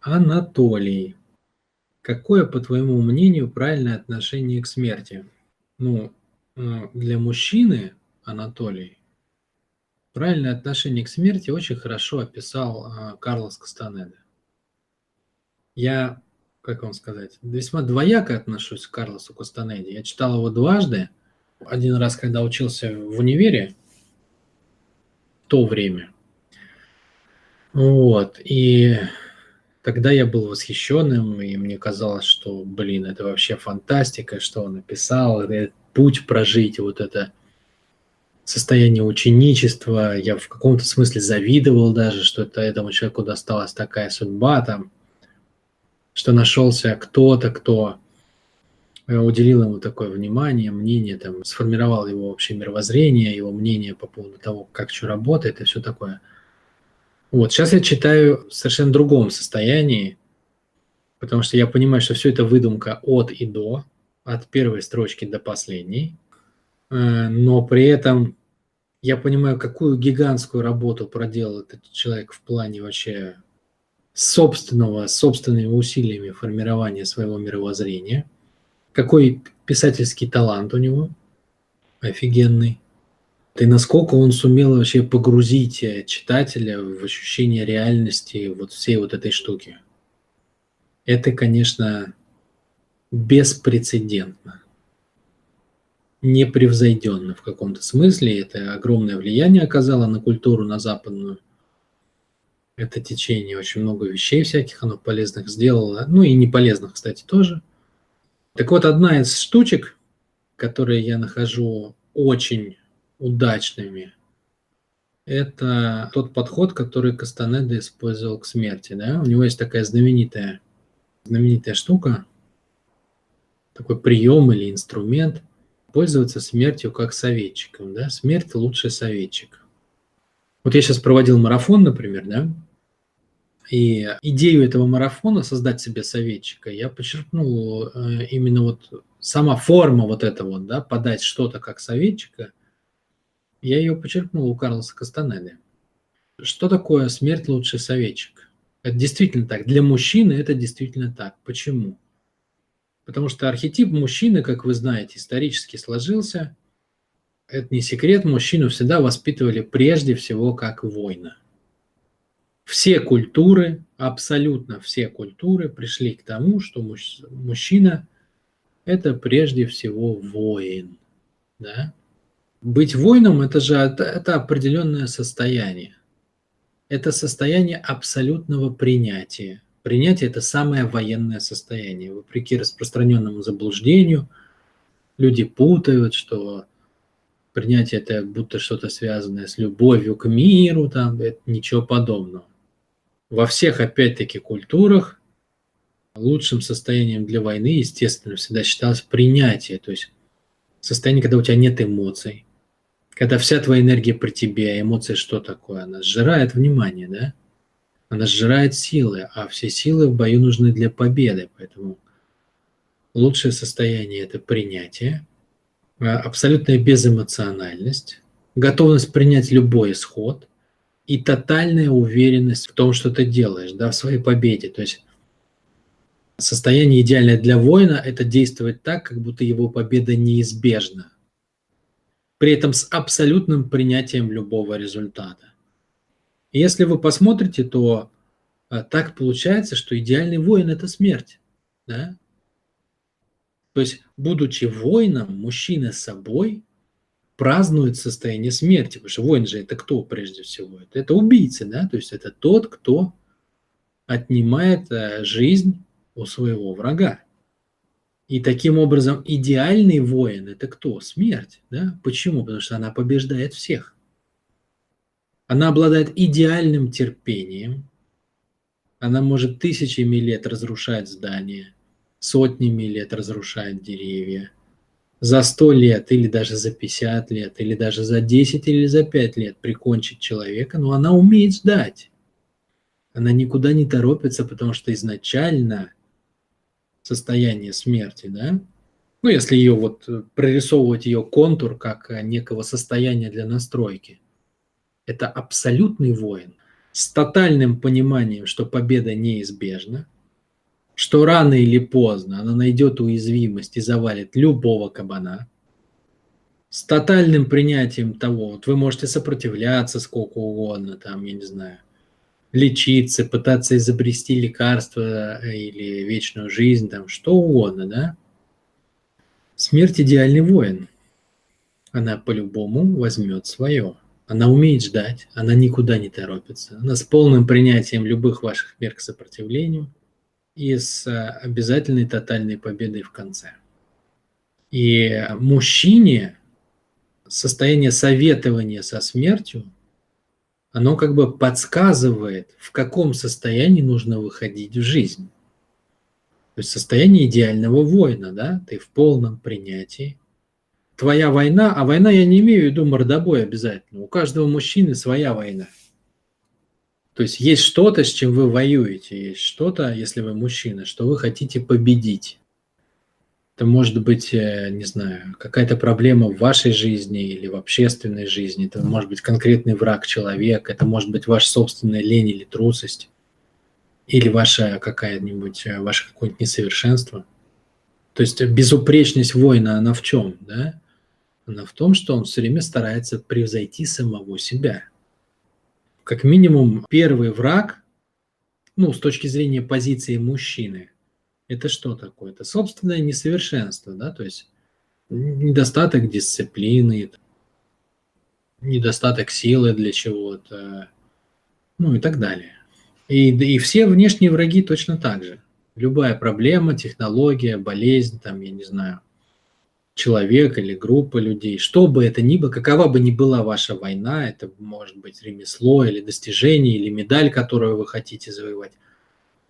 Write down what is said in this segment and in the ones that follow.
Анатолий. Какое, по твоему мнению, правильное отношение к смерти? Ну, э, для мужчины, Анатолий, правильное отношение к смерти очень хорошо описал э, Карлос Кастанеда. Я, как вам сказать, весьма двояко отношусь к Карлосу Кастанеде. Я читал его дважды. Один раз, когда учился в универе, в то время. Вот. И Тогда я был восхищенным, и мне казалось, что, блин, это вообще фантастика, что он написал, этот путь прожить, вот это состояние ученичества. Я в каком-то смысле завидовал даже, что это этому человеку досталась такая судьба там, что нашелся кто-то, кто э, уделил ему такое внимание, мнение, там, сформировал его вообще мировоззрение, его мнение по поводу того, как что работает и все такое – вот, сейчас я читаю в совершенно другом состоянии, потому что я понимаю, что все это выдумка от и до, от первой строчки до последней, э, но при этом я понимаю, какую гигантскую работу проделал этот человек в плане вообще собственного, собственными усилиями формирования своего мировоззрения, какой писательский талант у него офигенный. И насколько он сумел вообще погрузить э, читателя в ощущение реальности вот всей вот этой штуки. Это, конечно, беспрецедентно. Непревзойденно в каком-то смысле. Это огромное влияние оказало на культуру, на западную. Это течение очень много вещей всяких оно полезных сделало. Ну и не полезных, кстати, тоже. Так вот, одна из штучек, которые я нахожу очень удачными. Это тот подход, который Кастанеда использовал к смерти. Да? У него есть такая знаменитая, знаменитая штука, такой прием или инструмент, пользоваться смертью как советчиком. Да? Смерть – лучший советчик. Вот я сейчас проводил марафон, например, да, и идею этого марафона создать себе советчика я подчеркнул э, именно вот сама форма вот этого, да, подать что-то как советчика – я ее почерпнул у Карлоса Кастанеды. Что такое смерть лучший советчик? Это действительно так. Для мужчины это действительно так. Почему? Потому что архетип мужчины, как вы знаете, исторически сложился. Это не секрет, мужчину всегда воспитывали прежде всего как воина. Все культуры, абсолютно все культуры пришли к тому, что мужчина – это прежде всего воин. Да? Быть воином – это же это, это определенное состояние. Это состояние абсолютного принятия. Принятие – это самое военное состояние. Вопреки распространенному заблуждению, люди путают, что принятие – это будто что-то связанное с любовью к миру, там, это ничего подобного. Во всех, опять-таки, культурах лучшим состоянием для войны, естественно, всегда считалось принятие, то есть состояние, когда у тебя нет эмоций, когда вся твоя энергия при тебе, а эмоции что такое? Она сжирает внимание, да? Она сжирает силы, а все силы в бою нужны для победы, поэтому лучшее состояние – это принятие, а, абсолютная безэмоциональность, готовность принять любой исход и тотальная уверенность в том, что ты делаешь, да, в своей победе. То есть состояние идеальное для воина – это действовать так, как будто его победа неизбежна – при этом с абсолютным принятием любого результата. Если вы посмотрите, то а, так получается, что идеальный воин – это смерть. Да? То есть, будучи воином, мужчина с собой празднует состояние смерти, потому что воин же это кто прежде всего? Это, это убийца, да? то есть это тот, кто отнимает э, жизнь у своего врага. И таким образом идеальный воин – это кто? Смерть. Да? Почему? Потому что она побеждает всех. Она обладает идеальным терпением. Она может тысячами лет разрушать здания, сотнями лет разрушать деревья. За сто лет или даже за 50 лет, или даже за 10 или за 5 лет прикончить человека, но она умеет ждать. Она никуда не торопится, потому что изначально – состояние смерти, да? Ну, если ее вот э, прорисовывать ее контур как э, некого состояния для настройки. Это абсолютный воин. с тотальным пониманием, что победа неизбежна, что рано или поздно она найдет уязвимость и завалит любого кабана, с тотальным принятием того, вот вы можете сопротивляться сколько угодно, там, я не знаю, лечиться, пытаться изобрести лекарство э, или вечную жизнь, там, что угодно, да? Смерть идеальный воин. Она по-любому возьмет свое. Она умеет ждать, она никуда не торопится. Она с полным принятием любых ваших мер к сопротивлению и с э, обязательной тотальной победой в конце. И мужчине состояние советования со смертью, оно как бы подсказывает, в каком состоянии нужно выходить в жизнь. То есть состояние идеального воина, да, ты в полном принятии. Твоя война, а война я не имею в виду мордобой обязательно. У каждого мужчины своя война. То есть есть что-то, с чем вы воюете, есть что-то, если вы мужчина, что вы хотите победить. Это может быть, э, не знаю, какая-то проблема в вашей жизни или в общественной жизни. Это может быть конкретный враг человека. Это может быть ваша собственная лень или трусость. Или ваша какая-нибудь, э, ваше какое-нибудь несовершенство. То есть безупречность воина, она в чем? Да? Она в том, что он все время старается превзойти самого себя. Как минимум, первый враг, ну, с точки зрения позиции мужчины – это что такое? Это собственное несовершенство, да, то есть недостаток дисциплины, недостаток силы для чего-то, ну и так далее. И, и все внешние враги точно так же. Любая проблема, технология, болезнь, там, я не знаю, человек или группа людей, что бы это ни было, какова бы ни была ваша война, это может быть ремесло или достижение, или медаль, которую вы хотите завоевать,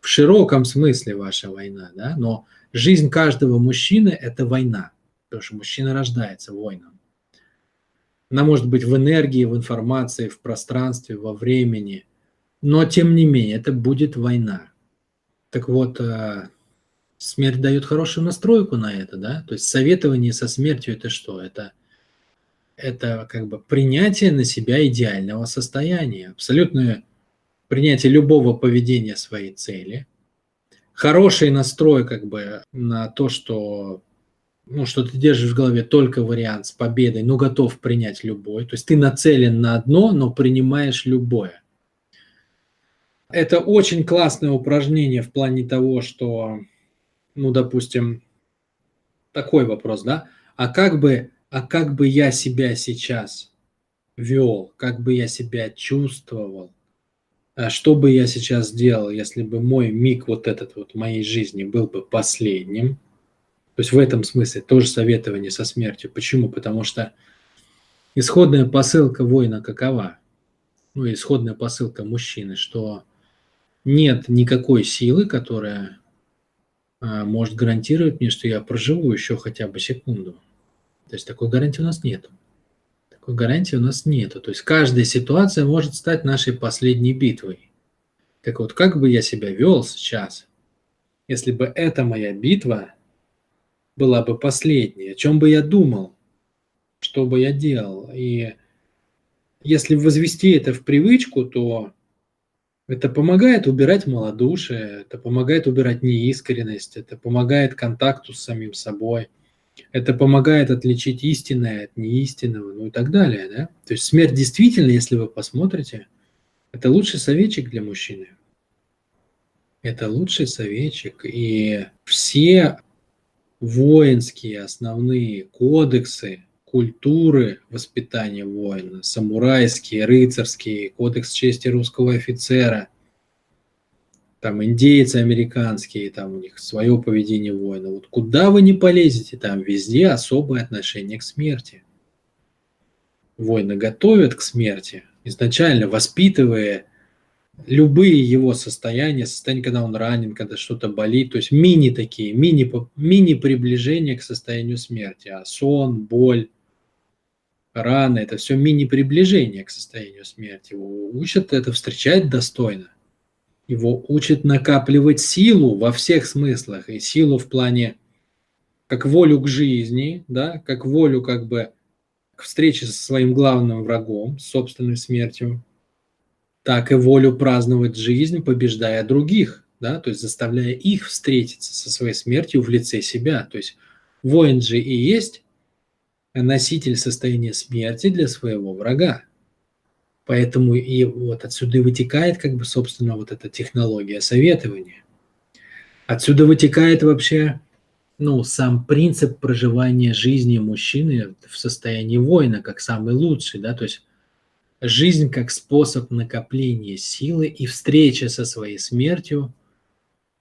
в широком смысле ваша война, да, но жизнь каждого мужчины – это война, потому что мужчина рождается воином. Она может быть в энергии, в информации, в пространстве, во времени, но тем не менее это будет война. Так вот, э, смерть дает хорошую настройку на это, да, то есть советование со смертью – это что? Это это как бы принятие на себя идеального состояния, абсолютное принятие любого поведения своей цели, хороший настрой как бы на то, что ну, что ты держишь в голове только вариант с победой, но готов принять любой. То есть ты нацелен на одно, но принимаешь любое. Это очень классное упражнение в плане того, что, ну, допустим, такой вопрос, да, а как бы, а как бы я себя сейчас вел, как бы я себя чувствовал, что бы я сейчас сделал, если бы мой миг вот этот вот моей жизни был бы последним? То есть в этом смысле тоже советование со смертью. Почему? Потому что исходная посылка воина какова? Ну, исходная посылка мужчины, что нет никакой силы, которая а, может гарантировать мне, что я проживу еще хотя бы секунду. То есть такой гарантии у нас нету такой гарантии у нас нету. То есть каждая ситуация может стать нашей последней битвой. Так вот, как бы я себя вел сейчас, если бы эта моя битва была бы последней, о чем бы я думал, что бы я делал. И если возвести это в привычку, то это помогает убирать малодушие, это помогает убирать неискренность, это помогает контакту с самим собой – это помогает отличить истинное от неистинного, ну и так далее. Да? То есть смерть действительно, если вы посмотрите, это лучший советчик для мужчины. Это лучший советчик. И все воинские основные кодексы, культуры воспитания воина, самурайские, рыцарские, кодекс чести русского офицера – там индейцы американские, там у них свое поведение воина. Вот куда вы не полезете, там везде особое отношение к смерти. Воина готовят к смерти, изначально воспитывая любые его состояния, состояние, когда он ранен, когда что-то болит, то есть мини такие, мини, мини приближения к состоянию смерти, а сон, боль, раны, это все мини приближение к состоянию смерти. Учат это встречать достойно его учит накапливать силу во всех смыслах, и силу в плане как волю к жизни, да, как волю как бы к встрече со своим главным врагом, собственной смертью, так и волю праздновать жизнь, побеждая других, да, то есть заставляя их встретиться со своей смертью в лице себя. То есть воин же и есть носитель состояния смерти для своего врага. Поэтому и вот отсюда вытекает как бы, собственно, вот эта технология советования. Отсюда вытекает вообще, ну, сам принцип проживания жизни мужчины в состоянии воина, как самый лучший, да, то есть жизнь как способ накопления силы и встреча со своей смертью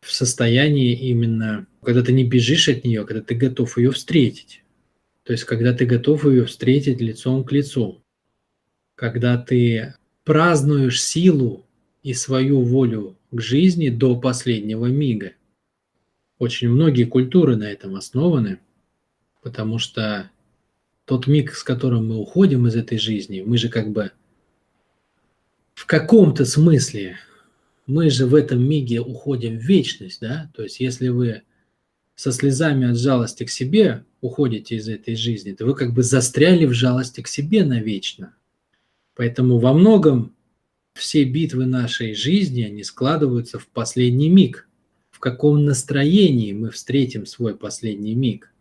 в состоянии именно, когда ты не бежишь от нее, а когда ты готов ее встретить. То есть, когда ты готов ее встретить лицом к лицу когда ты празднуешь силу и свою волю к жизни до последнего мига. Очень многие культуры на этом основаны, потому что тот миг, с которым мы уходим из этой жизни, мы же как бы в каком-то смысле, мы же в этом миге уходим в вечность, да? То есть если вы со слезами от жалости к себе уходите из этой жизни, то вы как бы застряли в жалости к себе навечно. Поэтому во многом все битвы нашей жизни, они складываются в последний миг. В каком настроении мы встретим свой последний миг.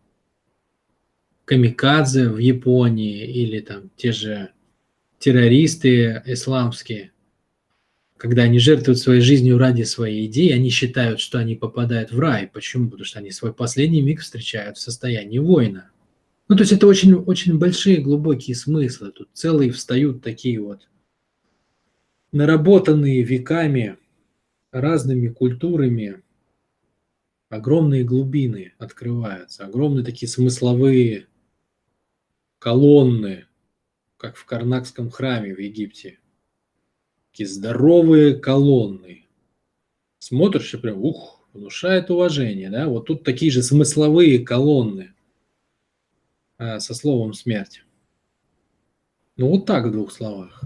Камикадзе в Японии или там те же террористы исламские, когда они жертвуют своей жизнью ради своей идеи, они считают, что они попадают в рай. Почему? Потому что они свой последний миг встречают в состоянии воина – ну, то есть это очень, очень большие, глубокие смыслы. Тут целые встают такие вот наработанные веками разными культурами огромные глубины открываются, огромные такие смысловые колонны, как в Карнакском храме в Египте. Такие здоровые колонны. Смотришь и прям, ух, внушает уважение, да? Вот тут такие же смысловые колонны – со словом смерть. Ну вот так в двух словах.